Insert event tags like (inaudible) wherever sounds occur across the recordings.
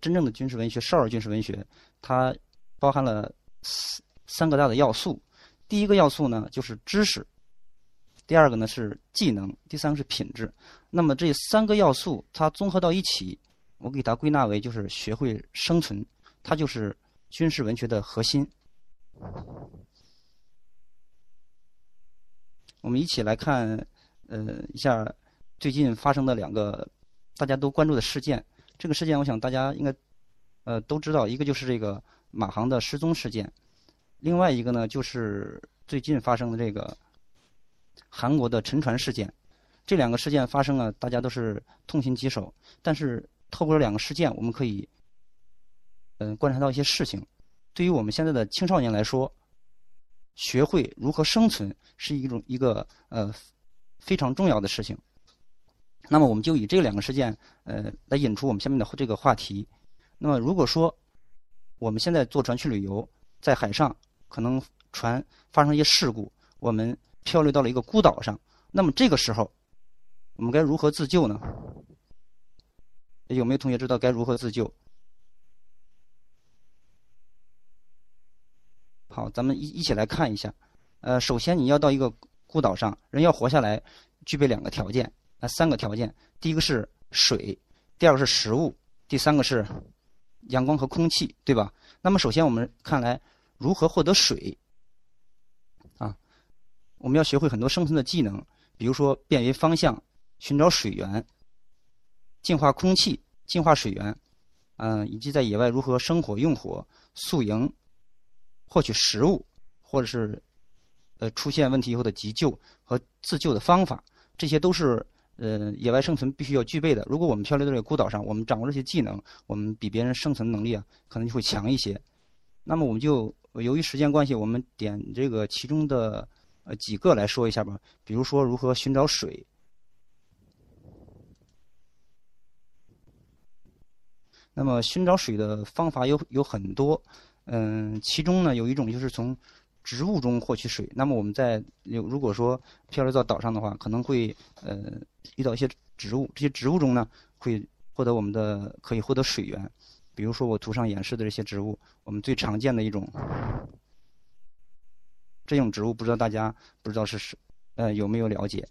真正的军事文学，少儿军事文学，它包含了三三个大的要素。第一个要素呢，就是知识；第二个呢是技能；第三个是品质。那么这三个要素它综合到一起，我给它归纳为就是学会生存，它就是军事文学的核心。我们一起来看，呃，一下最近发生的两个大家都关注的事件。这个事件，我想大家应该，呃，都知道。一个就是这个马航的失踪事件，另外一个呢，就是最近发生的这个韩国的沉船事件。这两个事件发生了，大家都是痛心疾首。但是透过这两个事件，我们可以，嗯，观察到一些事情。对于我们现在的青少年来说，学会如何生存是一种一个呃非常重要的事情。那么我们就以这两个事件呃来引出我们下面的这个话题。那么如果说我们现在坐船去旅游，在海上可能船发生一些事故，我们漂流到了一个孤岛上，那么这个时候我们该如何自救呢？有没有同学知道该如何自救？好，咱们一一起来看一下。呃，首先你要到一个孤岛上，人要活下来，具备两个条件，啊，三个条件。第一个是水，第二个是食物，第三个是阳光和空气，对吧？那么首先我们看来如何获得水？啊，我们要学会很多生存的技能，比如说辨别方向、寻找水源、净化空气、净化水源，嗯，以及在野外如何生火、用火、宿营。获取食物，或者是呃出现问题以后的急救和自救的方法，这些都是呃野外生存必须要具备的。如果我们漂流到这个孤岛上，我们掌握这些技能，我们比别人生存能力啊可能就会强一些。那么我们就由于时间关系，我们点这个其中的呃几个来说一下吧。比如说如何寻找水。那么寻找水的方法有有很多。嗯，其中呢有一种就是从植物中获取水。那么我们在有如果说漂流到岛上的话，可能会呃遇到一些植物，这些植物中呢会获得我们的可以获得水源。比如说我图上演示的这些植物，我们最常见的一种这种植物，不知道大家不知道是是呃有没有了解？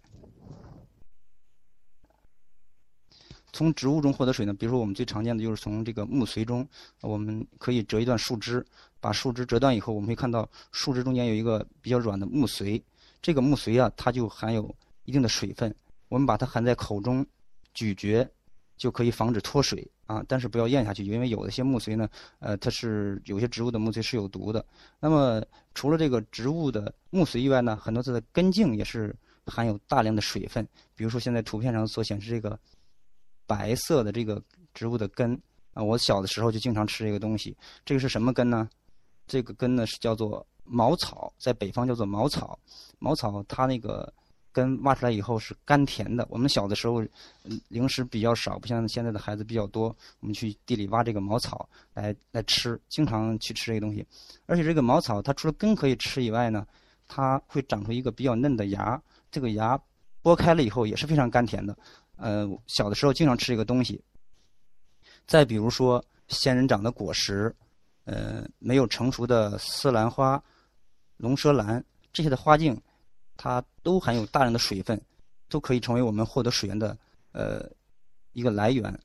从植物中获得水呢？比如说，我们最常见的就是从这个木髓中，我们可以折一段树枝，把树枝折断以后，我们会看到树枝中间有一个比较软的木髓。这个木髓啊，它就含有一定的水分，我们把它含在口中咀嚼，就可以防止脱水啊。但是不要咽下去，因为有的些木髓呢，呃，它是有些植物的木髓是有毒的。那么除了这个植物的木髓以外呢，很多它的根茎也是含有大量的水分。比如说现在图片上所显示这个。白色的这个植物的根啊，我小的时候就经常吃这个东西。这个是什么根呢？这个根呢是叫做茅草，在北方叫做茅草。茅草它那个根挖出来以后是甘甜的。我们小的时候零食比较少，不像现在的孩子比较多。我们去地里挖这个茅草来来吃，经常去吃这个东西。而且这个茅草它除了根可以吃以外呢，它会长出一个比较嫩的芽。这个芽剥开了以后也是非常甘甜的。呃，小的时候经常吃这个东西。再比如说，仙人掌的果实，呃，没有成熟的丝兰花、龙舌兰这些的花茎，它都含有大量的水分，都可以成为我们获得水源的呃一个来源。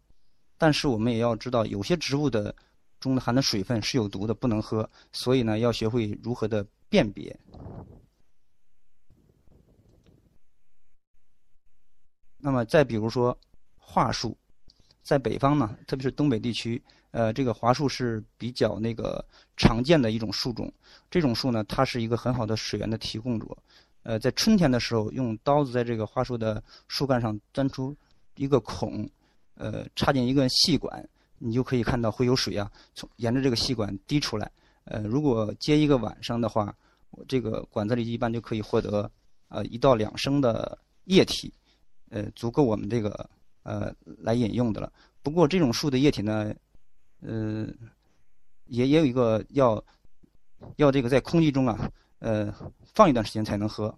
但是我们也要知道，有些植物的中含的水分是有毒的，不能喝。所以呢，要学会如何的辨别。那么再比如说，桦树，在北方呢，特别是东北地区，呃，这个桦树是比较那个常见的一种树种。这种树呢，它是一个很好的水源的提供者。呃，在春天的时候，用刀子在这个桦树的树干上钻出一个孔，呃，插进一个细管，你就可以看到会有水啊，从沿着这个细管滴出来。呃，如果接一个晚上的话，这个管子里一般就可以获得呃一到两升的液体。呃，足够我们这个呃来饮用的了。不过这种树的液体呢，呃，也也有一个要要这个在空气中啊，呃，放一段时间才能喝。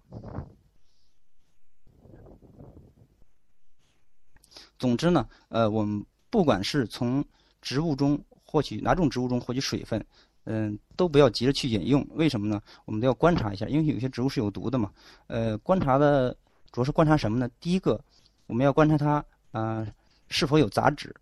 总之呢，呃，我们不管是从植物中获取哪种植物中获取水分，嗯，都不要急着去饮用。为什么呢？我们都要观察一下，因为有些植物是有毒的嘛。呃，观察的主要是观察什么呢？第一个，我们要观察它啊是否有杂质，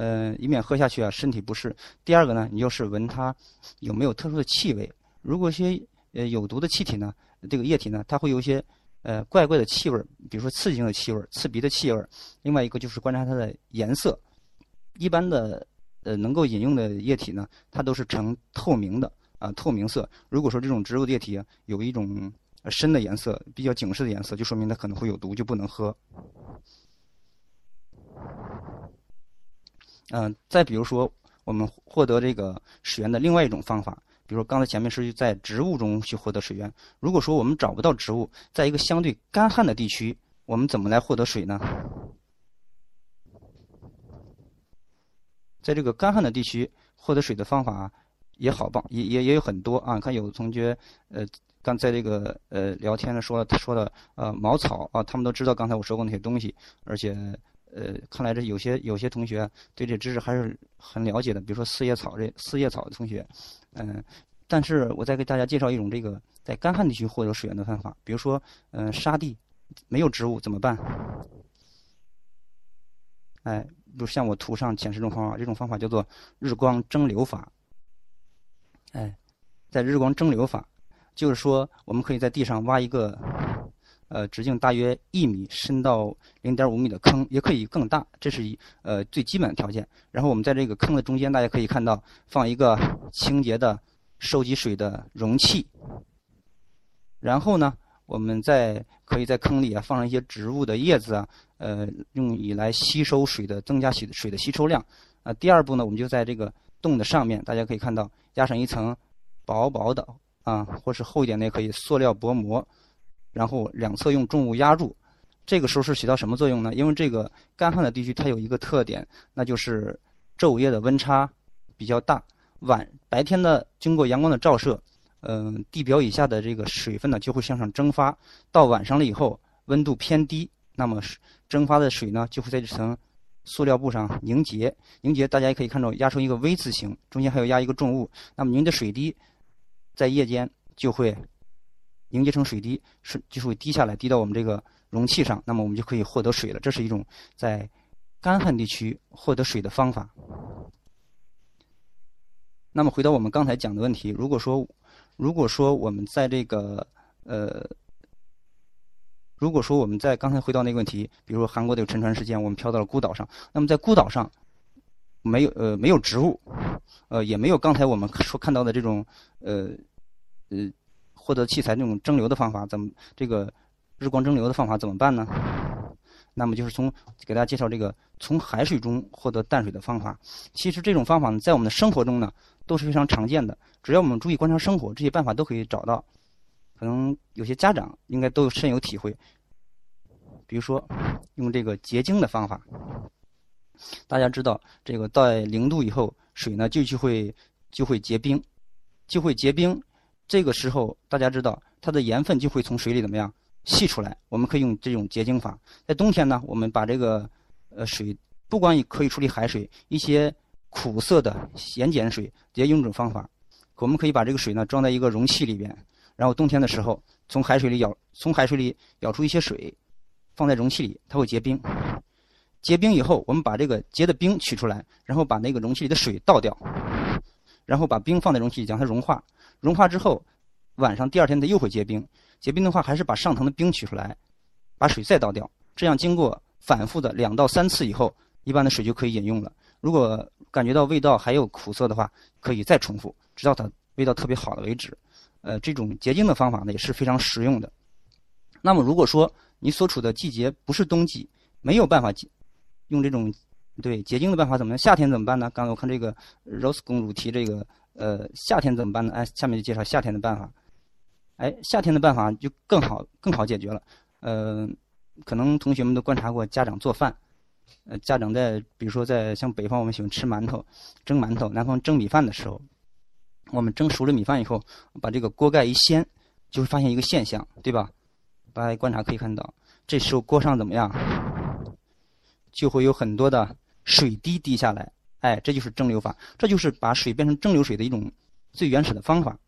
呃，以免喝下去啊身体不适。第二个呢，你就是闻它有没有特殊的气味。如果一些呃有毒的气体呢，这个液体呢，它会有一些。呃，怪怪的气味比如说刺激性的气味刺鼻的气味另外一个就是观察它的颜色。一般的呃能够饮用的液体呢，它都是呈透明的啊，透明色。如果说这种植物液体有一种深的颜色，比较警示的颜色，就说明它可能会有毒，就不能喝。嗯，再比如说，我们获得这个水源的另外一种方法。比如说，刚才前面是在植物中去获得水源。如果说我们找不到植物，在一个相对干旱的地区，我们怎么来获得水呢？在这个干旱的地区获得水的方法也好棒，也也也有很多啊。看有同学呃，刚在这个呃聊天的说了他说的呃茅草啊，他们都知道刚才我说过那些东西，而且呃，看来这有些有些同学对这知识还是很了解的。比如说四叶草这四叶草的同学。嗯，但是我再给大家介绍一种这个在干旱地区获得水源的方法。比如说，嗯，沙地没有植物怎么办？哎，比如像我图上显示这种方法，这种方法叫做日光蒸馏法。哎，在日光蒸馏法，就是说我们可以在地上挖一个，呃，直径大约一米、深到零点五米的坑，也可以更大，这是一呃最基本的条件。然后我们在这个坑的中间，大家可以看到放一个清洁的收集水的容器。然后呢，我们再可以在坑里啊放上一些植物的叶子啊，呃，用以来吸收水的，增加水水的吸收量。啊，第二步呢，我们就在这个洞的上面，大家可以看到压上一层薄薄的啊，或是厚一点的也可以塑料薄膜，然后两侧用重物压住。这个时候是起到什么作用呢？因为这个干旱的地区它有一个特点，那就是昼夜的温差比较大。晚白天的经过阳光的照射，嗯，地表以下的这个水分呢就会向上蒸发。到晚上了以后，温度偏低，那么蒸发的水呢就会在这层塑料布上凝结。凝结，大家也可以看到压出一个 V 字形，中间还有压一个重物。那么凝的水滴在夜间就会凝结成水滴，是就是会滴下来，滴到我们这个。容器上，那么我们就可以获得水了。这是一种在干旱地区获得水的方法。那么回到我们刚才讲的问题，如果说，如果说我们在这个呃，如果说我们在刚才回到那个问题，比如说韩国的沉船事件，我们漂到了孤岛上，那么在孤岛上没有呃没有植物，呃也没有刚才我们说看到的这种呃呃获得器材那种蒸馏的方法，怎么这个？日光蒸馏的方法怎么办呢？那么就是从给大家介绍这个从海水中获得淡水的方法。其实这种方法呢，在我们的生活中呢都是非常常见的。只要我们注意观察生活，这些办法都可以找到。可能有些家长应该都深有体会。比如说，用这个结晶的方法。大家知道，这个在零度以后，水呢就就会就会结冰，就会结冰。这个时候，大家知道它的盐分就会从水里怎么样？析出来，我们可以用这种结晶法。在冬天呢，我们把这个呃水，不光可以处理海水，一些苦涩的盐碱水也用这种方法。我们可以把这个水呢装在一个容器里边，然后冬天的时候从海水里舀，从海水里舀出一些水，放在容器里，它会结冰。结冰以后，我们把这个结的冰取出来，然后把那个容器里的水倒掉，然后把冰放在容器里，将它融化。融化之后，晚上第二天它又会结冰。结冰的话，还是把上层的冰取出来，把水再倒掉。这样经过反复的两到三次以后，一般的水就可以饮用了。如果感觉到味道还有苦涩的话，可以再重复，直到它味道特别好的为止。呃，这种结晶的方法呢也是非常实用的。那么，如果说你所处的季节不是冬季，没有办法用这种对结晶的办法，怎么样夏天怎么办呢？刚才我看这个 Rose 公主提这个，呃，夏天怎么办呢？哎，下面就介绍夏天的办法。哎，夏天的办法就更好，更好解决了。呃，可能同学们都观察过家长做饭，呃，家长在比如说在像北方我们喜欢吃馒头、蒸馒头，南方蒸米饭的时候，我们蒸熟了米饭以后，把这个锅盖一掀，就会发现一个现象，对吧？大家观察可以看到，这时候锅上怎么样？就会有很多的水滴滴下来。哎，这就是蒸馏法，这就是把水变成蒸馏水的一种最原始的方法。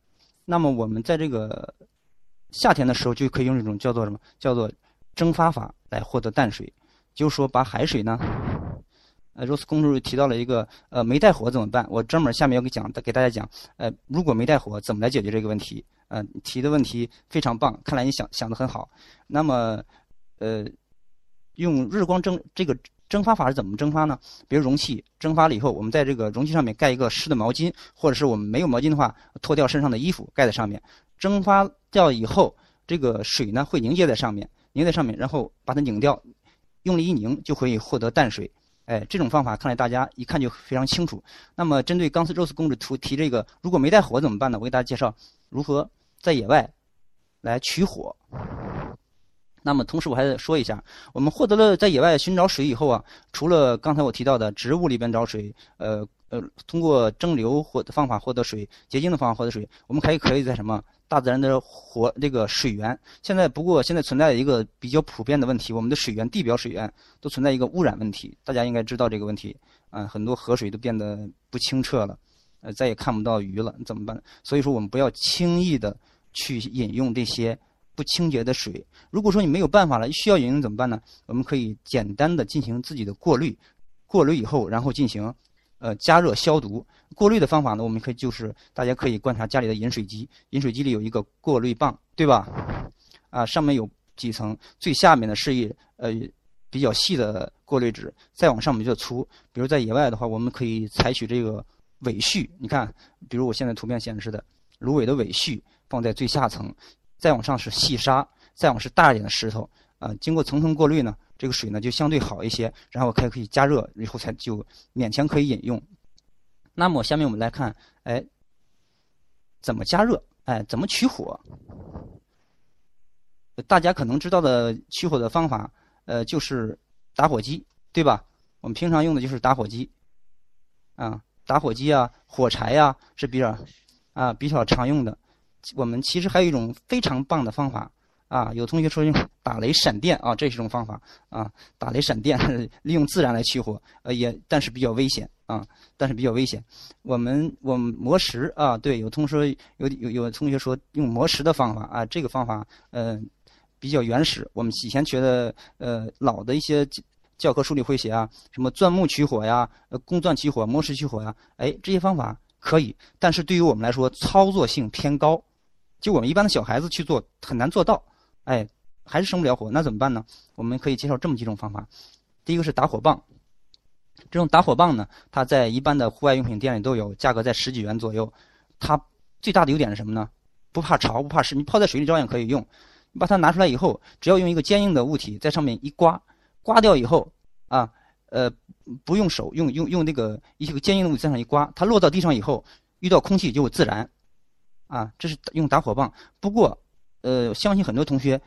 那么我们在这个夏天的时候就可以用这种叫做什么？叫做蒸发法来获得淡水。就是说，把海水呢，呃，，Rose 公主提到了一个呃没带火怎么办？我专门下面要给讲给大家讲，呃，如果没带火怎么来解决这个问题？呃，提的问题非常棒，看来你想想的很好。那么，呃，用日光蒸这个。蒸发法是怎么蒸发呢？比如容器蒸发了以后，我们在这个容器上面盖一个湿的毛巾，或者是我们没有毛巾的话，脱掉身上的衣服盖在上面。蒸发掉以后，这个水呢会凝结在上面，凝在上面，然后把它拧掉，用力一拧就可以获得淡水。哎，这种方法看来大家一看就非常清楚。那么针对钢丝 Rose 公主图提这个，如果没带火怎么办呢？我给大家介绍如何在野外来取火。那么同时我还说一下，我们获得了在野外寻找水以后啊，除了刚才我提到的植物里边找水，呃呃，通过蒸馏或方法获得水，结晶的方法获得水，我们还可以在什么大自然的活这个水源。现在不过现在存在一个比较普遍的问题，我们的水源地表水源都存在一个污染问题，大家应该知道这个问题啊，很多河水都变得不清澈了，呃，再也看不到鱼了，怎么办？所以说我们不要轻易的去饮用这些。不清洁的水，如果说你没有办法了，需要饮用怎么办呢？我们可以简单的进行自己的过滤，过滤以后，然后进行呃加热消毒。过滤的方法呢，我们可以就是大家可以观察家里的饮水机，饮水机里有一个过滤棒，对吧？啊，上面有几层，最下面的是一呃比较细的过滤纸，再往上面就粗。比如在野外的话，我们可以采取这个尾序，你看，比如我现在图片显示的芦苇的尾序放在最下层。再往上是细沙，再往是大一点的石头啊。经过层层过滤呢，这个水呢就相对好一些。然后还可以加热，以后才就勉强可以饮用。那么下面我们来看，哎，怎么加热？哎，怎么取火？大家可能知道的取火的方法，呃，就是打火机，对吧？我们平常用的就是打火机啊，打火机啊，火柴呀是比较啊比较常用的。我们其实还有一种非常棒的方法啊！有同学说用打雷闪电啊，这是一种方法啊，打雷闪电 (laughs) 利用自然来取火，呃，也但是比较危险啊，但是比较危险。我们我们磨石啊，对，有同学有有有同学说用磨石的方法啊，这个方法嗯比较原始，我们以前学的呃老的一些教科书里会写啊，什么钻木取火呀，呃工钻取火、磨石取火呀，哎，这些方法可以，但是对于我们来说操作性偏高。就我们一般的小孩子去做很难做到，哎，还是生不了火，那怎么办呢？我们可以介绍这么几种方法。第一个是打火棒，这种打火棒呢，它在一般的户外用品店里都有，价格在十几元左右。它最大的优点是什么呢？不怕潮，不怕湿，你泡在水里照样可以用。你把它拿出来以后，只要用一个坚硬的物体在上面一刮，刮掉以后啊，呃，不用手，用用用那个一些个坚硬的物体在上一刮，它落到地上以后，遇到空气就会自燃。啊，这是用打火棒。不过，呃，相信很多同学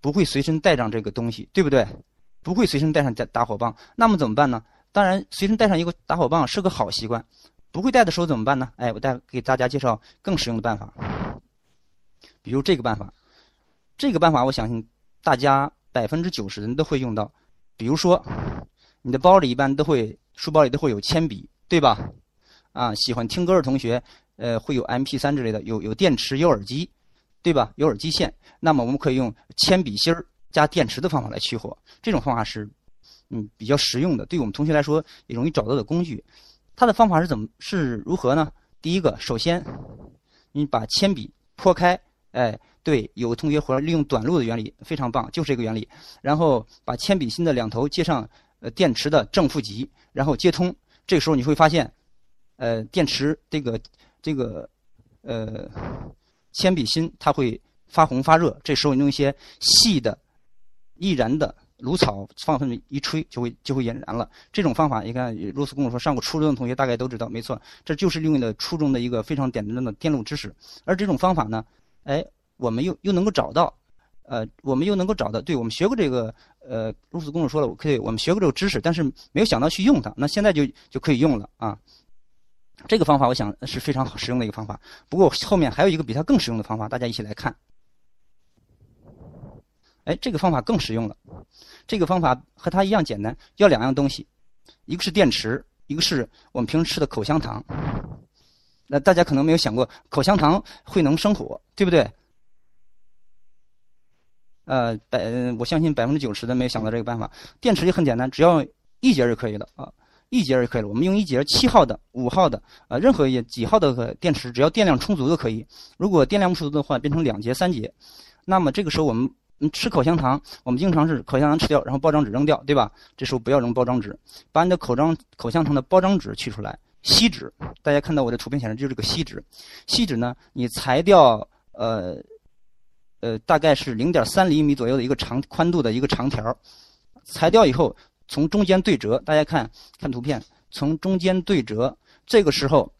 不会随身带上这个东西，对不对？不会随身带上打打火棒。那么怎么办呢？当然，随身带上一个打火棒是个好习惯。不会带的时候怎么办呢？哎，我带给大家介绍更实用的办法。比如这个办法，这个办法我相信大家百分之九十人都会用到。比如说，你的包里一般都会，书包里都会有铅笔，对吧？啊，喜欢听歌的同学。呃，会有 M P 三之类的，有有电池，有耳机，对吧？有耳机线，那么我们可以用铅笔芯儿加电池的方法来取火。这种方法是，嗯，比较实用的，对我们同学来说也容易找到的工具。它的方法是怎么是如何呢？第一个，首先你把铅笔剖开，哎，对，有同学或者利用短路的原理非常棒，就是这个原理。然后把铅笔芯的两头接上呃电池的正负极，然后接通。这个时候你会发现，呃，电池这个。这个，呃，铅笔芯它会发红发热，这时候你用一些细的易燃的芦草放上面一吹，就会就会引燃了。这种方法，你看，罗斯公主说上过初中的同学大概都知道，没错，这就是用的初中的一个非常简单的电路知识。而这种方法呢，哎，我们又又能够找到，呃，我们又能够找到，对我们学过这个，呃，罗斯公主说了，我可以，我们学过这个知识，但是没有想到去用它，那现在就就可以用了啊。这个方法我想是非常好实用的一个方法。不过后面还有一个比它更实用的方法，大家一起来看。哎，这个方法更实用了。这个方法和它一样简单，要两样东西，一个是电池，一个是我们平时吃的口香糖。那大家可能没有想过，口香糖会能生火，对不对？呃，百我相信百分之九十的没有想到这个办法。电池也很简单，只要一节就可以了啊，一节就可以了。我们用一节七号的、五号的呃，任何一几号的电池，只要电量充足都可以。如果电量不足的话，变成两节、三节，那么这个时候我们吃口香糖，我们经常是口香糖吃掉，然后包装纸扔掉，对吧？这时候不要扔包装纸，把你的口装口香糖的包装纸取出来。锡纸，大家看到我的图片显示就是个锡纸。锡纸呢，你裁掉呃呃大概是零点三厘米左右的一个长宽度的一个长条，裁掉以后从中间对折，大家看看图片，从中间对折。这个时候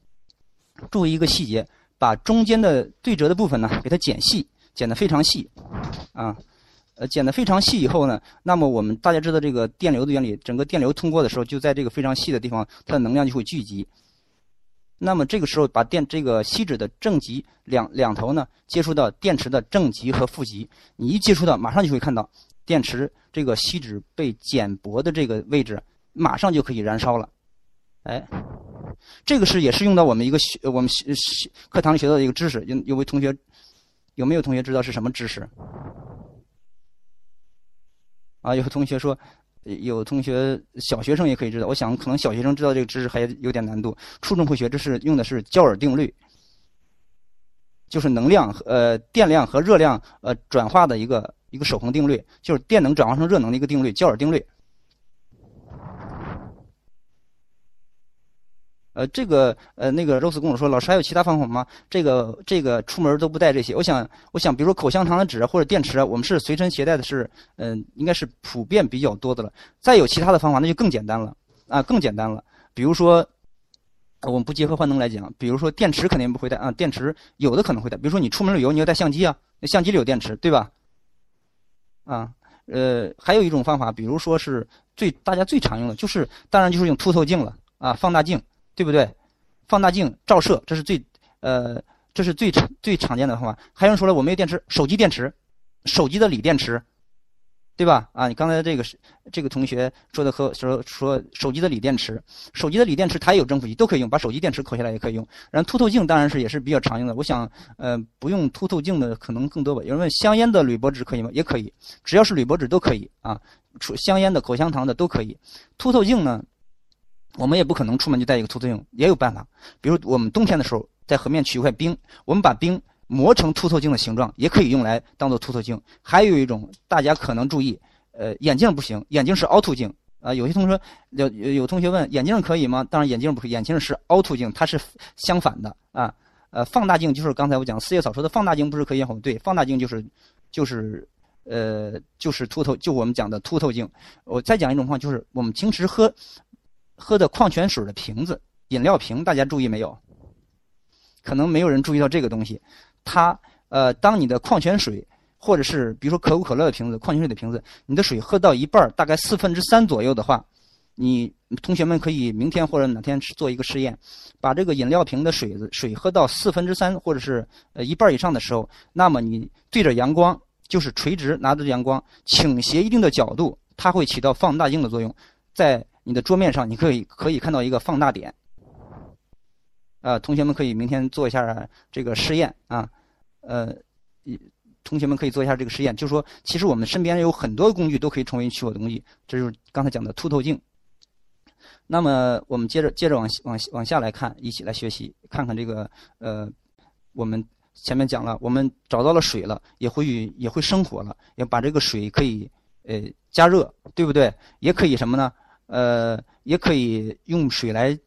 注意一个细节，把中间的对折的部分呢给它剪细，剪得非常细啊。呃，剪得非常细以后呢，那么我们大家知道这个电流的原理，整个电流通过的时候，就在这个非常细的地方，它的能量就会聚集。那么这个时候，把电这个锡纸的正极两两头呢，接触到电池的正极和负极，你一接触到，马上就会看到电池这个锡纸被剪薄的这个位置，马上就可以燃烧了。哎，这个是也是用到我们一个学我们学课堂里学到的一个知识，有有位同学有没有同学知道是什么知识？啊，有同学说，有同学小学生也可以知道。我想可能小学生知道这个知识还有点难度，初中会学。这是用的是焦耳定律，就是能量呃电量和热量呃转化的一个一个守恒定律，就是电能转化成热能的一个定律，焦耳定律。呃，这个呃，那个 Rose 跟我说，老师还有其他方法吗？这个这个出门都不带这些。我想，我想，比如说口香糖的纸或者电池啊，我们是随身携带的，是嗯，应该是普遍比较多的了。再有其他的方法，那就更简单了啊，更简单了。比如说，我们不结合幻灯来讲，比如说电池肯定不会带啊，电池有的可能会带。比如说你出门旅游，你要带相机啊，那相机里有电池，对吧？啊，呃，还有一种方法，比如说是最大家最常用的，就是当然就是用凸透镜了啊，放大镜。对不对？放大镜照射，这是最呃，这是最最常见的方法。还有人说了，我没有电池，手机电池，手机的锂电池，对吧？啊，你刚才这个是这个同学说的和说说手机的锂电池，手机的锂电池它也有正负极，都可以用，把手机电池抠下来也可以用。然后凸透镜当然是也是比较常用的。我想，呃，不用凸透镜的可能更多吧。有人问香烟的铝箔纸可以吗？也可以，只要是铝箔纸都可以啊。出香烟的、口香糖的都可以。凸透镜呢？我们也不可能出门就带一个凸透镜，也有办法。比如我们冬天的时候，在河面取一块冰，我们把冰磨成凸透镜的形状，也可以用来当做凸透镜。还有一种，大家可能注意，呃，眼镜不行，眼镜是凹凸镜啊。有些同学有有同学问，眼镜可以吗？当然眼镜不可以，眼镜是凹凸镜，它是相反的啊。呃，放大镜就是刚才我讲四叶草说的放大镜，不是可以吗？对，放大镜就是就是呃就是凸透，就我们讲的凸透镜。我再讲一种话，就是我们平时喝。喝的矿泉水的瓶子、饮料瓶，大家注意没有？可能没有人注意到这个东西。它呃，当你的矿泉水，或者是比如说可口可乐的瓶子、矿泉水的瓶子，你的水喝到一半，大概四分之三左右的话，你同学们可以明天或者哪天做一个试验，把这个饮料瓶的水子水喝到四分之三或者是呃一半以上的时候，那么你对着阳光，就是垂直拿着阳光，倾斜一定的角度，它会起到放大镜的作用，在。你的桌面上，你可以可以看到一个放大点，呃，同学们可以明天做一下这个实验啊，呃，同学们可以做一下这个实验，就是说，其实我们身边有很多工具都可以成为取火的工具，这就是刚才讲的凸透镜。那么我们接着接着往往往下来看，一起来学习，看看这个呃，我们前面讲了，我们找到了水了，也会也会生火了，也把这个水可以呃加热，对不对？也可以什么呢？呃，也可以用水来，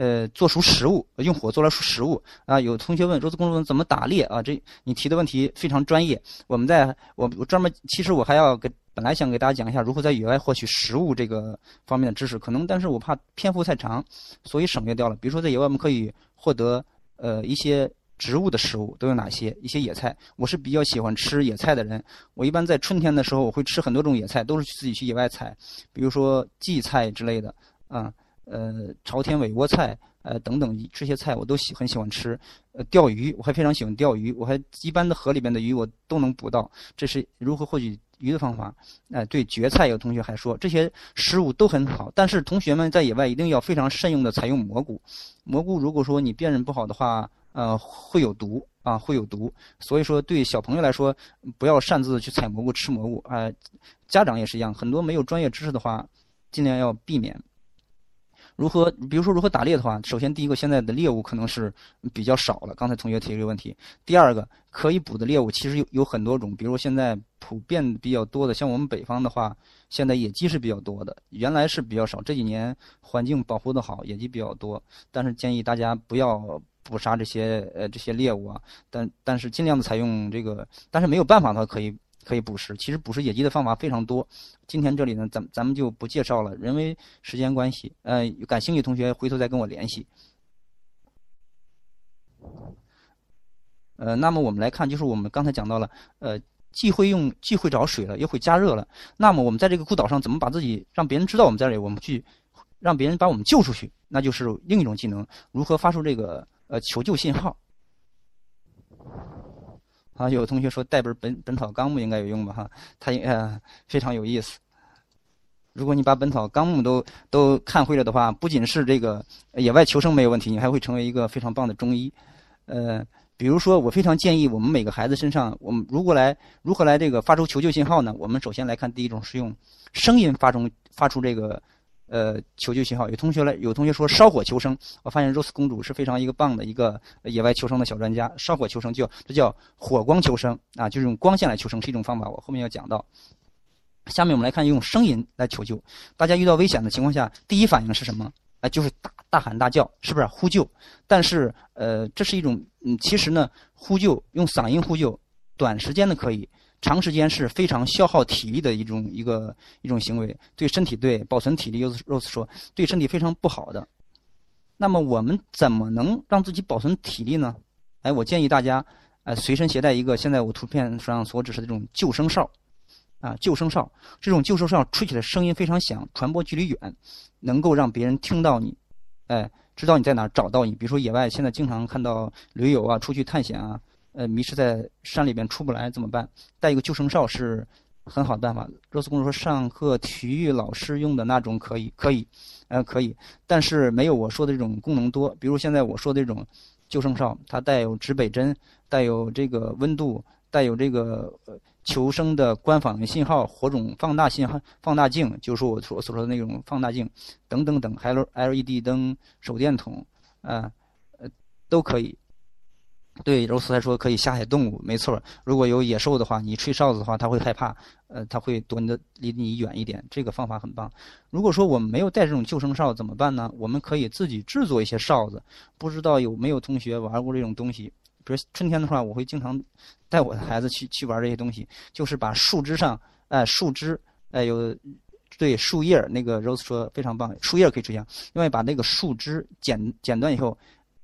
呃，做熟食物，用火做来熟食物啊。有同学问，桌子公主怎么打猎啊？这你提的问题非常专业。我们在我我专门，其实我还要给本来想给大家讲一下如何在野外获取食物这个方面的知识，可能但是我怕篇幅太长，所以省略掉了。比如说在野外我们可以获得呃一些。植物的食物都有哪些？一些野菜，我是比较喜欢吃野菜的人。我一般在春天的时候，我会吃很多种野菜，都是自己去野外采，比如说荠菜之类的，啊，呃，朝天尾窝菜、呃等等这些菜我都喜很喜欢吃。呃，钓鱼我还非常喜欢钓鱼，我还一般的河里边的鱼我都能捕到。这是如何获取鱼的方法。哎，对，蕨菜有同学还说这些食物都很好，但是同学们在野外一定要非常慎用的采用蘑菇。蘑菇如果说你辨认不好的话，呃，会有毒啊，会有毒。所以说对小朋友来说，不要擅自去采蘑菇吃蘑菇。哎，家长也是一样，很多没有专业知识的话，尽量要避免。如何，比如说如何打猎的话，首先第一个，现在的猎物可能是比较少了。刚才同学提这个问题。第二个，可以捕的猎物其实有有很多种，比如现在普遍比较多的，像我们北方的话，现在野鸡是比较多的，原来是比较少。这几年环境保护的好，野鸡比较多，但是建议大家不要捕杀这些呃这些猎物啊，但但是尽量的采用这个，但是没有办法的话可以。可以捕食，其实捕食野鸡的方法非常多。今天这里呢，咱咱们就不介绍了，因为时间关系。呃，感兴趣同学回头再跟我联系。呃，那么我们来看，就是我们刚才讲到了，呃，既会用，既会找水了，又会加热了。那么我们在这个孤岛上，怎么把自己让别人知道我们在这里？我们去让别人把我们救出去，那就是另一种技能，如何发出这个呃求救信号。啊，有同学说带本《本本草纲目》应该有用吧？哈，它呃非常有意思。如果你把《本草纲目》都都看会了的话，不仅是这个野外求生没有问题，你还会成为一个非常棒的中医。呃，比如说，我非常建议我们每个孩子身上，我们如果来如何来这个发出求救信号呢？我们首先来看第一种是用声音发出发出这个。呃，求救信号。有同学来，有同学说烧火求生。我发现 Rose 公主是非常一个棒的一个野外求生的小专家。烧火求生，叫这叫火光求生啊，就是用光线来求生是一种方法。我后面要讲到。下面我们来看用声音来求救。大家遇到危险的情况下，第一反应是什么？啊，就是大大喊大叫，是不是呼救？但是呃，这是一种嗯，其实呢，呼救用嗓音呼救，短时间的可以。长时间是非常消耗体力的一种一个一种行为，对身体对保存体力，Rose 说对身体非常不好的。那么我们怎么能让自己保存体力呢？哎，我建议大家，呃，随身携带一个现在我图片上所指示的这种救生哨，啊，救生哨这种救生哨吹起来声音非常响，传播距离远，能够让别人听到你，哎，知道你在哪找到你。比如说野外现在经常看到驴友啊出去探险啊。呃，迷失在山里边出不来怎么办？带一个救生哨是很好的办法。热斯公主说，上课体育老师用的那种可以，可以，呃，可以，但是没有我说的这种功能多。比如现在我说的这种救生哨，它带有指北针，带有这个温度，带有这个求生的官方信号、火种放大信号、放大镜，就是我所所说的那种放大镜，等等等，还有 LED 灯、手电筒，啊，呃，都可以。对，柔斯来说可以吓吓动物，没错。如果有野兽的话，你吹哨子的话，它会害怕，呃，它会躲你的离你远一点。这个方法很棒。如果说我们没有带这种救生哨怎么办呢？我们可以自己制作一些哨子。不知道有没有同学玩过这种东西？比如春天的话，我会经常带我的孩子去去玩这些东西，就是把树枝上，哎，树枝，哎，有对树叶那个 Rose 说非常棒，树叶可以吹响，另外把那个树枝剪剪断以后，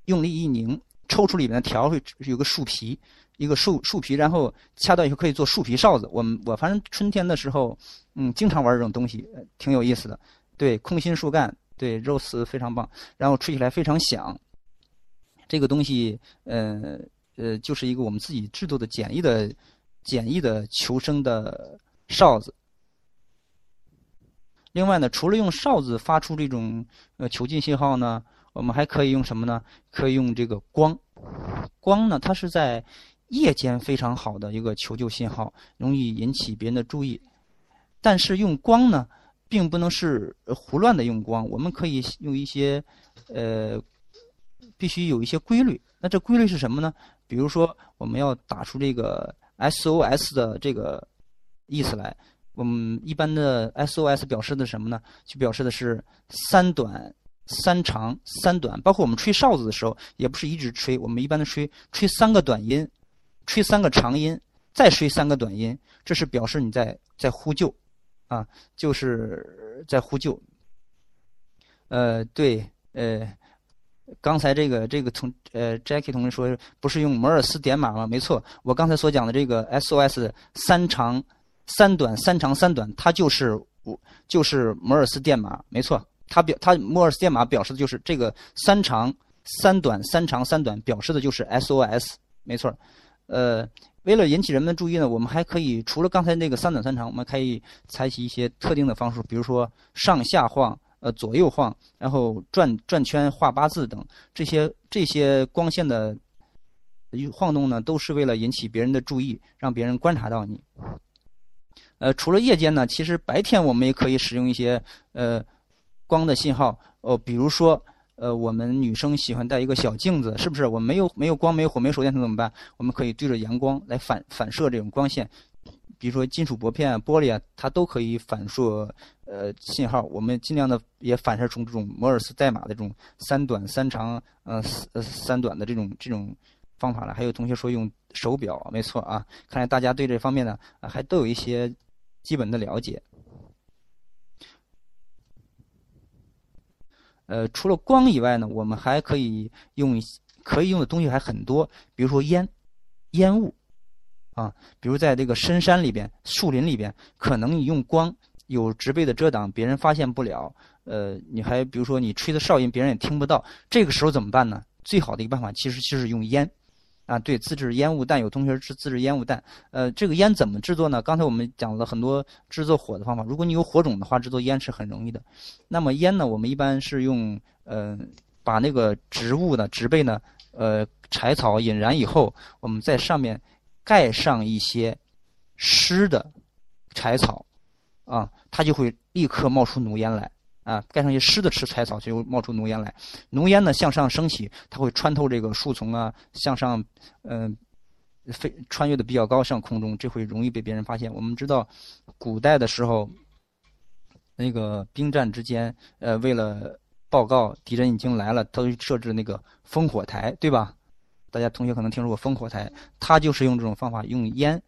用力一拧。抽出里面的条会有个树皮，一个树树皮，然后掐断以后可以做树皮哨子。我们我反正春天的时候，嗯，经常玩这种东西，挺有意思的。对，空心树干，对，肉丝非常棒，然后吹起来非常响。这个东西，呃呃，就是一个我们自己制作的简易的、简易的求生的哨子。另外呢，除了用哨子发出这种呃求救信号呢。我们还可以用什么呢？可以用这个光，光呢，它是在夜间非常好的一个求救信号，容易引起别人的注意。但是用光呢，并不能是胡乱的用光，我们可以用一些，呃，必须有一些规律。那这规律是什么呢？比如说，我们要打出这个 SOS 的这个意思来。我们一般的 SOS 表示的什么呢？就表示的是三短。三长三短，包括我们吹哨子的时候，也不是一直吹。我们一般的吹吹三个短音，吹三个长音，再吹三个短音，这是表示你在在呼救，啊，就是在呼救。呃，对，呃，刚才这个这个同呃 Jackie 同学说不是用摩尔斯点码吗？没错，我刚才所讲的这个 SOS 三长三短三长三短，它就是我就是摩尔斯电码，没错。它表它摩尔斯电码表示的就是这个三长三短三长三短，表示的就是 SOS，没错。呃，为了引起人们的注意呢，我们还可以除了刚才那个三短三长，我们可以采取一些特定的方式，比如说上下晃。呃，左右晃，然后转转圈、画八字等这些这些光线的晃动呢，都是为了引起别人的注意，让别人观察到你。呃，除了夜间呢，其实白天我们也可以使用一些呃光的信号哦，比如说呃，我们女生喜欢带一个小镜子，是不是？我没有没有光、没有火、没有手电筒怎么办？我们可以对着阳光来反反射这种光线。比如说金属薄片啊、玻璃啊，它都可以反射呃信号。我们尽量的也反射出这种摩尔斯代码的这种三短三长呃三三短的这种这种方法了。还有同学说用手表，没错啊。看来大家对这方面呢还都有一些基本的了解。呃，除了光以外呢，我们还可以用可以用的东西还很多，比如说烟烟雾。啊，比如在这个深山里边、树林里边，可能你用光有植被的遮挡，别人发现不了。呃，你还比如说你吹的哨音，别人也听不到。这个时候怎么办呢？最好的一个办法其实就是用烟。啊，对，自制烟雾弹，有同学是自制烟雾弹。呃，这个烟怎么制作呢？刚才我们讲了很多制作火的方法。如果你有火种的话，制作烟是很容易的。那么烟呢，我们一般是用呃，把那个植物的植被呢，呃，柴草引燃以后，我们在上面。盖上一些湿的柴草，啊，它就会立刻冒出浓烟来啊！盖上一些湿的吃柴草，就冒出浓烟来。浓烟呢向上升起，它会穿透这个树丛啊，向上，嗯，飞穿越的比较高，上空中，这会容易被别人发现。我们知道，古代的时候，那个兵战之间，呃，为了报告敌人已经来了，都设置那个烽火台，对吧？大家同学可能听说过烽火台，它就是用这种方法，用烟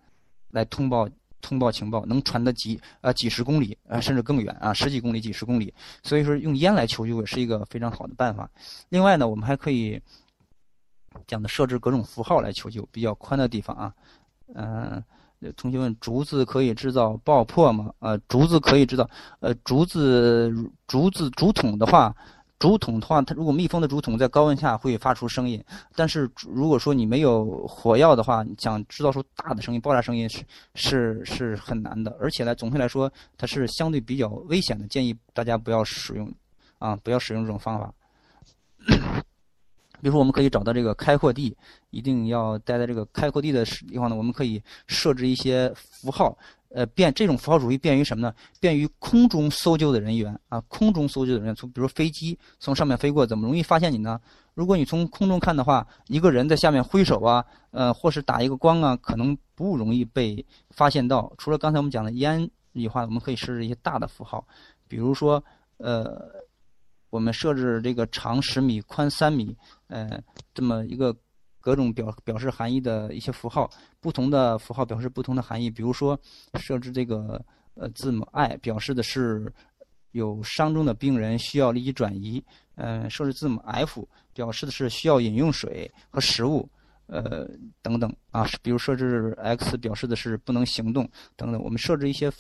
来通报通报情报，能传得几呃几十公里啊，甚至更远啊，十几公里、几十公里。所以说，用烟来求救也是一个非常好的办法。另外呢，我们还可以讲的设置各种符号来求救，比较宽的地方啊。嗯，同学问：竹子可以制造爆破吗？呃，竹子可以制造，呃，竹子竹子竹筒的话。竹筒的话，它如果密封的竹筒在高温下会发出声音，但是如果说你没有火药的话，想制造出大的声音、爆炸声音是是是很难的。而且呢，总体来说它是相对比较危险的，建议大家不要使用，啊，不要使用这种方法。(coughs) 比如说，我们可以找到这个开阔地，一定要待在这个开阔地的地方呢，我们可以设置一些符号。呃，便这种符号主义便于什么呢？便于空中搜救的人员啊，空中搜救的人员，从比如飞机从上面飞过，怎么容易发现你呢？如果你从空中看的话，一个人在下面挥手啊，呃，或是打一个光啊，可能不容易被发现到。除了刚才我们讲的烟以外，我们可以设置一些大的符号，比如说，呃，我们设置这个长十米、宽三米，呃，这么一个。各种表表示含义的一些符号，不同的符号表示不同的含义。比如说，设置这个呃字母 I，表示的是有伤中的病人需要立即转移。嗯，设置字母 F，表示的是需要饮用水和食物。呃，等等啊，比如设置 X，表示的是不能行动等等。我们设置一些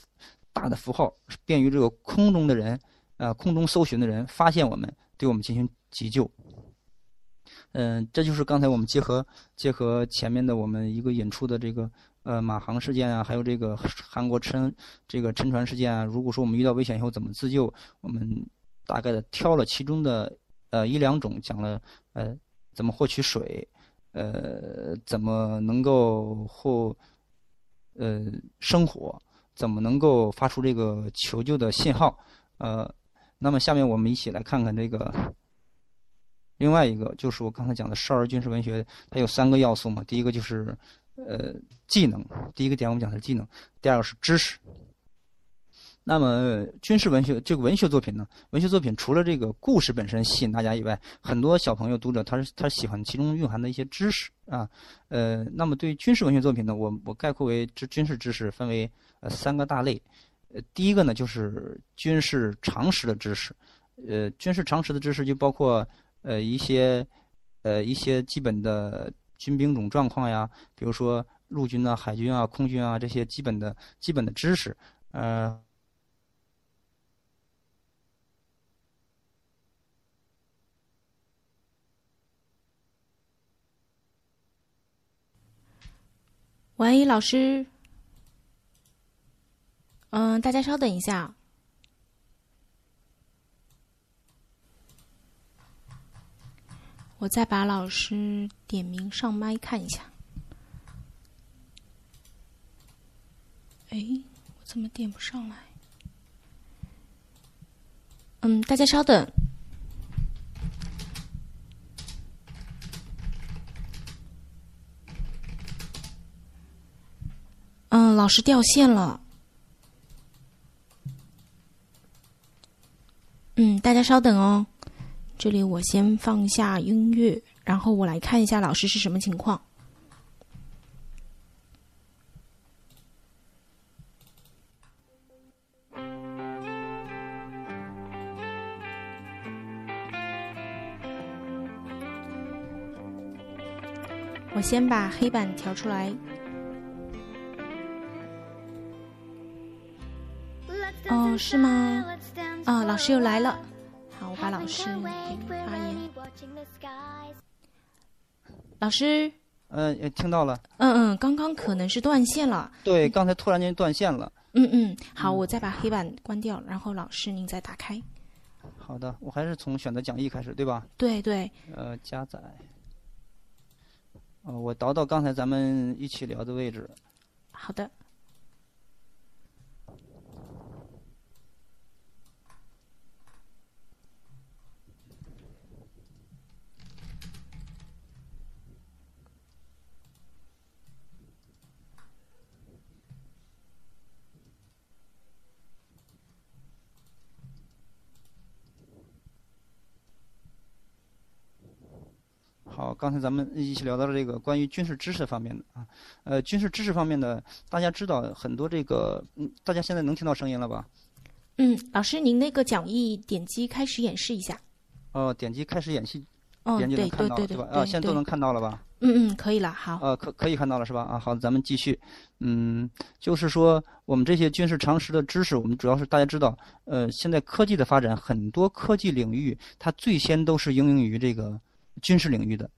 大的符号，便于这个空中的人啊，空中搜寻的人发现我们，对我们进行急救。嗯，这就是刚才我们结合结合前面的我们一个引出的这个呃马航事件啊，还有这个韩国沉这个沉船事件啊。如果说我们遇到危险以后怎么自救，我们大概的挑了其中的呃一两种，讲了呃怎么获取水，呃怎么能够获呃生火，怎么能够发出这个求救的信号，呃，那么下面我们一起来看看这个。另外一个就是我刚才讲的少儿军事文学，它有三个要素嘛。第一个就是，呃，技能。第一个点我们讲的是技能，第二个是知识。那么军事文学这个文学作品呢，文学作品除了这个故事本身吸引大家以外，很多小朋友读者他是他喜欢其中蕴含的一些知识啊。呃，那么对于军事文学作品呢，我我概括为这军事知识分为呃三个大类。呃，第一个呢就是军事常识的知识。呃，军事常识的知识就包括。呃，一些呃，一些基本的军兵种状况呀，比如说陆军啊、海军啊、空军啊这些基本的基本的知识，呃，王一老师，嗯，大家稍等一下。我再把老师点名上麦看一下。哎，我怎么点不上来？嗯，大家稍等。嗯，老师掉线了。嗯，大家稍等哦。这里我先放下音乐，然后我来看一下老师是什么情况。我先把黑板调出来。哦，是吗？啊，老师又来了。好，我把老师给发言。老师，嗯，听到了。嗯嗯，刚刚可能是断线了。对，刚才突然间断线了。嗯嗯，好，我再把黑板关掉，然后老师您再打开。好的，我还是从选择讲义开始，对吧？对对。呃，加载。呃，我倒到刚才咱们一起聊的位置。好的。好，刚才咱们一起聊到了这个关于军事知识方面的啊，呃，军事知识方面的，大家知道很多这个，嗯，大家现在能听到声音了吧？嗯，老师，您那个讲义点击开始演示一下。哦，点击开始演示，哦，点击能看到对吧？啊，现在都能看到了吧？嗯嗯，可以了，好。呃，可可以看到了是吧？啊，好，咱们继续。嗯，就是说我们这些军事常识的知识，我们主要是大家知道，呃，现在科技的发展，很多科技领域它最先都是应用于这个。军事领域的，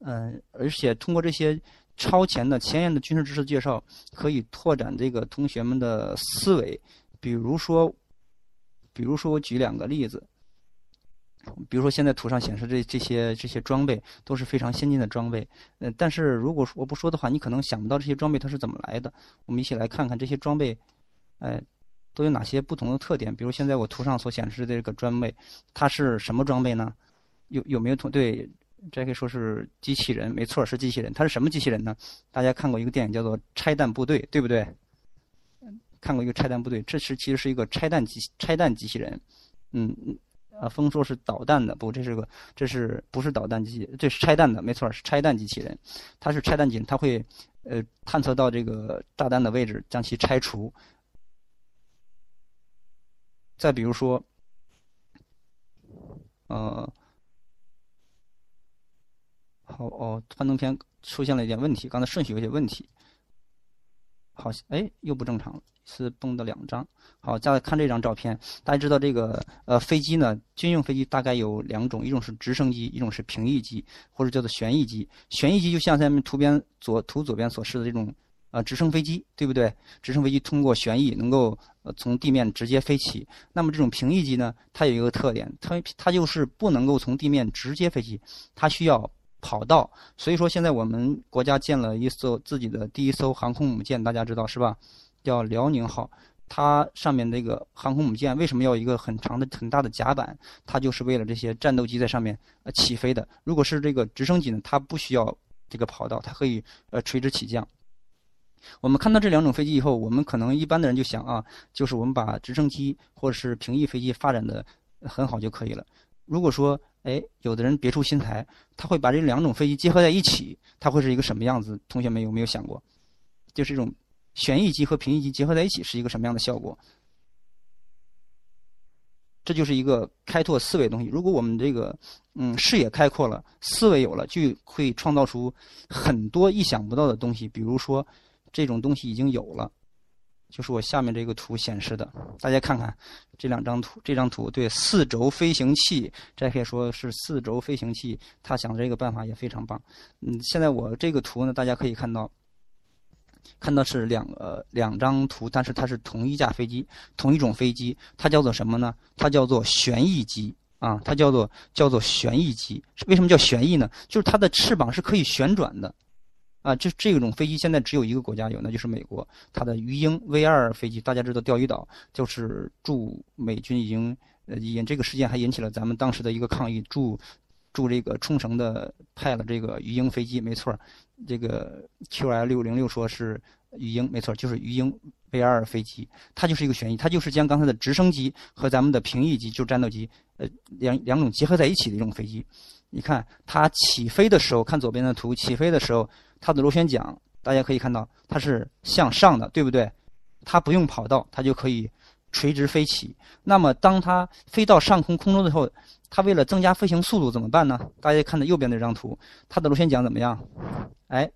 嗯，而且通过这些超前的前沿的军事知识介绍，可以拓展这个同学们的思维。比如说，比如说我举两个例子，比如说现在图上显示这这些这些装备都是非常先进的装备，嗯，但是如果说我不说的话，你可能想不到这些装备它是怎么来的。我们一起来看看这些装备，哎，都有哪些不同的特点。比如现在我图上所显示的这个装备，它是什么装备呢？有有没有同对？这可以说是机器人，没错，是机器人。它是什么机器人呢？大家看过一个电影叫做《拆弹部队》，对不对？看过一个拆弹部队，这是其实是一个拆弹机拆弹机器人。嗯，啊，风说是导弹的，不，这是个，这是不是导弹机器？这是拆弹的，没错，是拆弹机器人。它是拆弹机，它会呃探测到这个炸弹的位置，将其拆除。再比如说，呃。好哦，幻灯片出现了一点问题，刚才顺序有些问题。好，哎，又不正常了，是蹦的两张。好，再来看这张照片，大家知道这个呃飞机呢，军用飞机大概有两种，一种是直升机，一种是平翼机，或者叫做旋翼机。旋翼机就像咱们图边左图左边所示的这种呃直升飞机，对不对？直升飞机通过旋翼能够呃从地面直接飞起。那么这种平翼机呢，它有一个特点，它它就是不能够从地面直接飞起，它需要。跑道，所以说现在我们国家建了一艘自己的第一艘航空母舰，大家知道是吧？叫辽宁号。它上面那个航空母舰为什么要一个很长的、很大的甲板？它就是为了这些战斗机在上面呃起飞的。如果是这个直升机呢，它不需要这个跑道，它可以呃垂直起降。我们看到这两种飞机以后，我们可能一般的人就想啊，就是我们把直升机或者是平翼飞机发展的很好就可以了。如果说哎，有的人别出心裁，他会把这两种飞机结合在一起，它会是一个什么样子？同学们有没有想过？就是这种旋翼机和平翼机结合在一起是一个什么样的效果？这就是一个开拓思维东西。如果我们这个嗯视野开阔了，思维有了，就会创造出很多意想不到的东西。比如说，这种东西已经有了。就是我下面这个图显示的，大家看看这两张图。这张图对四轴飞行器，这可以说是四轴飞行器，他想的这个办法也非常棒。嗯，现在我这个图呢，大家可以看到，看到是两呃两张图，但是它是同一架飞机，同一种飞机，它叫做什么呢？它叫做旋翼机啊，它叫做叫做旋翼机。为什么叫旋翼呢？就是它的翅膀是可以旋转的。啊，这这种飞机现在只有一个国家有，那就是美国。它的鱼鹰 V 二飞机，大家知道钓鱼岛就是驻美军已经呃引这个事件还引起了咱们当时的一个抗议，驻驻这个冲绳的派了这个鱼鹰飞机，没错，这个 QL 六零六说是鱼鹰，没错，就是鱼鹰 V 二飞机，它就是一个旋翼，它就是将刚才的直升机和咱们的平翼机，就战斗机，呃两两种结合在一起的一种飞机。你看它起飞的时候，看左边的图，起飞的时候。它的螺旋桨，大家可以看到，它是向上的，对不对？它不用跑道，它就可以垂直飞起。那么，当它飞到上空空中之后，它为了增加飞行速度怎么办呢？大家看到右边那张图，它的螺旋桨怎么样？哎，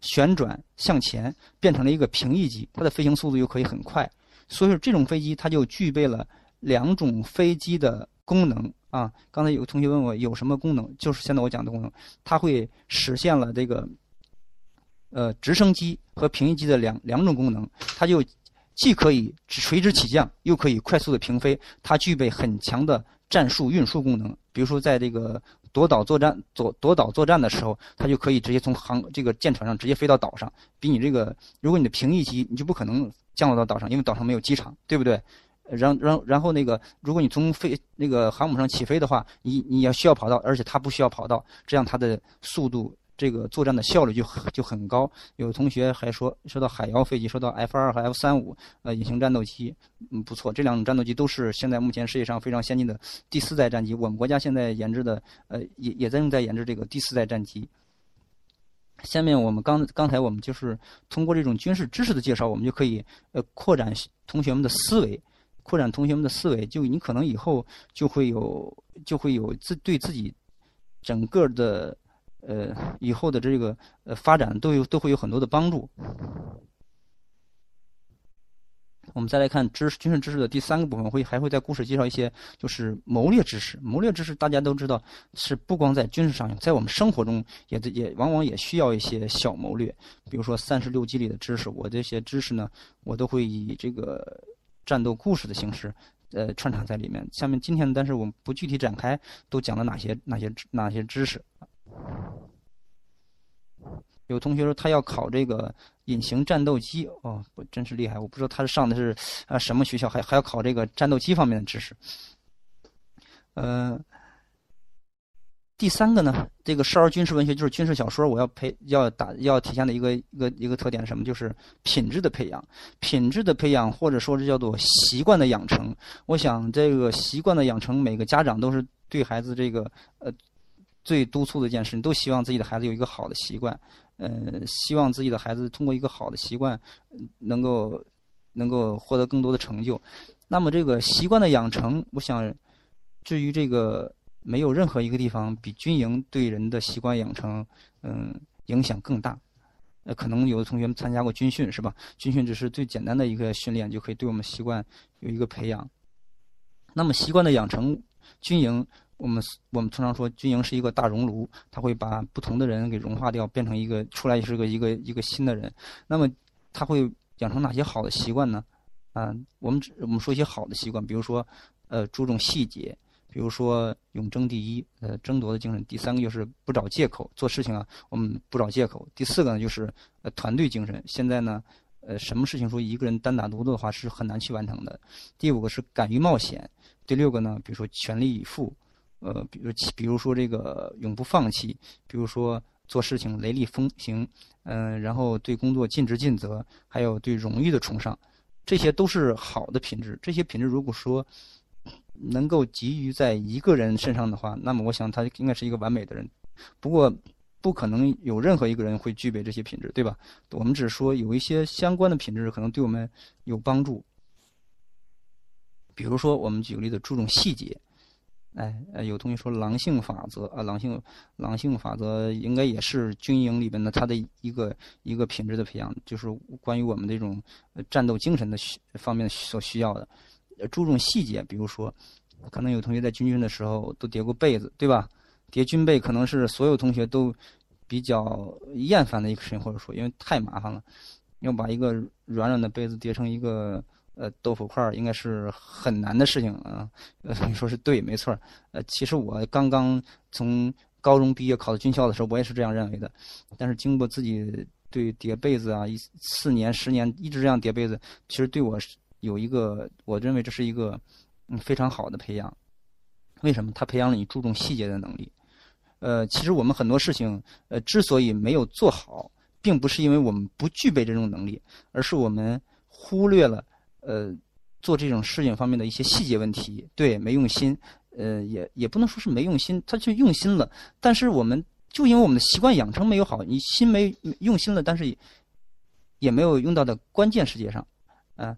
旋转向前，变成了一个平翼机，它的飞行速度又可以很快。所以说，这种飞机它就具备了两种飞机的功能啊。刚才有个同学问我有什么功能，就是现在我讲的功能，它会实现了这个。呃，直升机和平翼机的两两种功能，它就既可以垂直起降，又可以快速的平飞。它具备很强的战术运输功能。比如说，在这个夺岛作战、夺夺岛作战的时候，它就可以直接从航这个舰船上直接飞到岛上。比你这个，如果你的平翼机，你就不可能降落到岛上，因为岛上没有机场，对不对？然然然后那个，如果你从飞那个航母上起飞的话，你你要需要跑道，而且它不需要跑道，这样它的速度。这个作战的效率就就很高。有同学还说说到海妖飞机，说到 F 二和 F 三五，呃，隐形战斗机，嗯，不错。这两种战斗机都是现在目前世界上非常先进的第四代战机。我们国家现在研制的，呃，也也在正在研制这个第四代战机。下面我们刚刚才我们就是通过这种军事知识的介绍，我们就可以呃扩展同学们的思维，扩展同学们的思维。就你可能以后就会有就会有自对自己整个的。呃，以后的这个呃发展都有都会有很多的帮助。我们再来看知识军事知识的第三个部分，会还会在故事介绍一些就是谋略知识。谋略知识大家都知道是不光在军事上用，在我们生活中也也往往也需要一些小谋略。比如说三十六计里的知识，我这些知识呢，我都会以这个战斗故事的形式呃穿插在里面。下面今天但是我们不具体展开，都讲了哪些哪些哪些知识。有同学说他要考这个隐形战斗机哦，我真是厉害！我不知道他是上的是啊什么学校，还还要考这个战斗机方面的知识。呃，第三个呢，这个少儿军事文学就是军事小说，我要培要打要体现的一个一个一个特点是什么？就是品质的培养，品质的培养，或者说是叫做习惯的养成。我想这个习惯的养成，每个家长都是对孩子这个呃。最督促的一件事，你都希望自己的孩子有一个好的习惯，呃，希望自己的孩子通过一个好的习惯，能够能够获得更多的成就。那么这个习惯的养成，我想，至于这个，没有任何一个地方比军营对人的习惯养成，嗯，影响更大。呃，可能有的同学们参加过军训，是吧？军训只是最简单的一个训练，就可以对我们习惯有一个培养。那么习惯的养成，军营。我们我们通常说军营是一个大熔炉，它会把不同的人给融化掉，变成一个出来是个一个一个新的人。那么他会养成哪些好的习惯呢？啊，我们我们说一些好的习惯，比如说呃注重细节，比如说永争第一，呃争夺的精神。第三个就是不找借口，做事情啊我们不找借口。第四个呢就是呃团队精神。现在呢呃什么事情说一个人单打独斗的话是很难去完成的。第五个是敢于冒险。第六个呢比如说全力以赴。呃，比如，比如说这个永不放弃，比如说做事情雷厉风行，嗯，然后对工作尽职尽责，还有对荣誉的崇尚，这些都是好的品质。这些品质如果说能够集于在一个人身上的话，那么我想他应该是一个完美的人。不过，不可能有任何一个人会具备这些品质，对吧？我们只说有一些相关的品质可能对我们有帮助。比如说，我们举个例子，注重细节。哎，有同学说狼性法则啊，狼性狼性法则应该也是军营里边的它的一个一个品质的培养，就是关于我们这种战斗精神的需方面所需要的，注重细节。比如说，可能有同学在军训的时候都叠过被子，对吧？叠军被可能是所有同学都比较厌烦的一个事情，或者说因为太麻烦了。要把一个软软的被子叠成一个呃豆腐块，应该是很难的事情啊。呃，(laughs) 你说是对，没错。呃，其实我刚刚从高中毕业考到军校的时候，我也是这样认为的。但是经过自己对叠被子啊，一四年、十年一直这样叠被子，其实对我是有一个，我认为这是一个嗯非常好的培养。为什么？它培养了你注重细节的能力。呃，其实我们很多事情，呃，之所以没有做好，并不是因为我们不具备这种能力，而是我们忽略了呃做这种事情方面的一些细节问题。对，没用心。呃，也也不能说是没用心，他就用心了。但是我们就因为我们的习惯养成没有好，你心没用心了，但是也没有用到的关键时节上，啊、